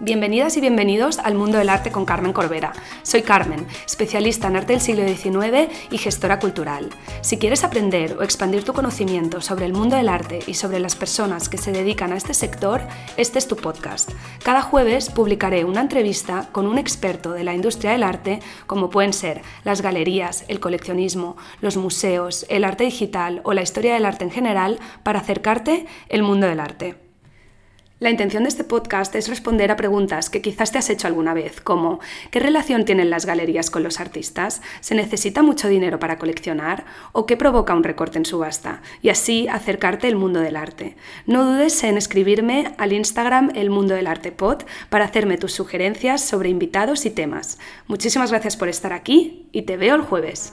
Bienvenidas y bienvenidos al mundo del arte con Carmen Corbera. Soy Carmen, especialista en arte del siglo XIX y gestora cultural. Si quieres aprender o expandir tu conocimiento sobre el mundo del arte y sobre las personas que se dedican a este sector, este es tu podcast. Cada jueves publicaré una entrevista con un experto de la industria del arte, como pueden ser las galerías, el coleccionismo, los museos, el arte digital o la historia del arte en general, para acercarte el mundo del arte. La intención de este podcast es responder a preguntas que quizás te has hecho alguna vez, como ¿qué relación tienen las galerías con los artistas? ¿Se necesita mucho dinero para coleccionar? ¿O qué provoca un recorte en subasta? Y así acercarte al mundo del arte. No dudes en escribirme al Instagram El Mundo del Arte para hacerme tus sugerencias sobre invitados y temas. Muchísimas gracias por estar aquí y te veo el jueves.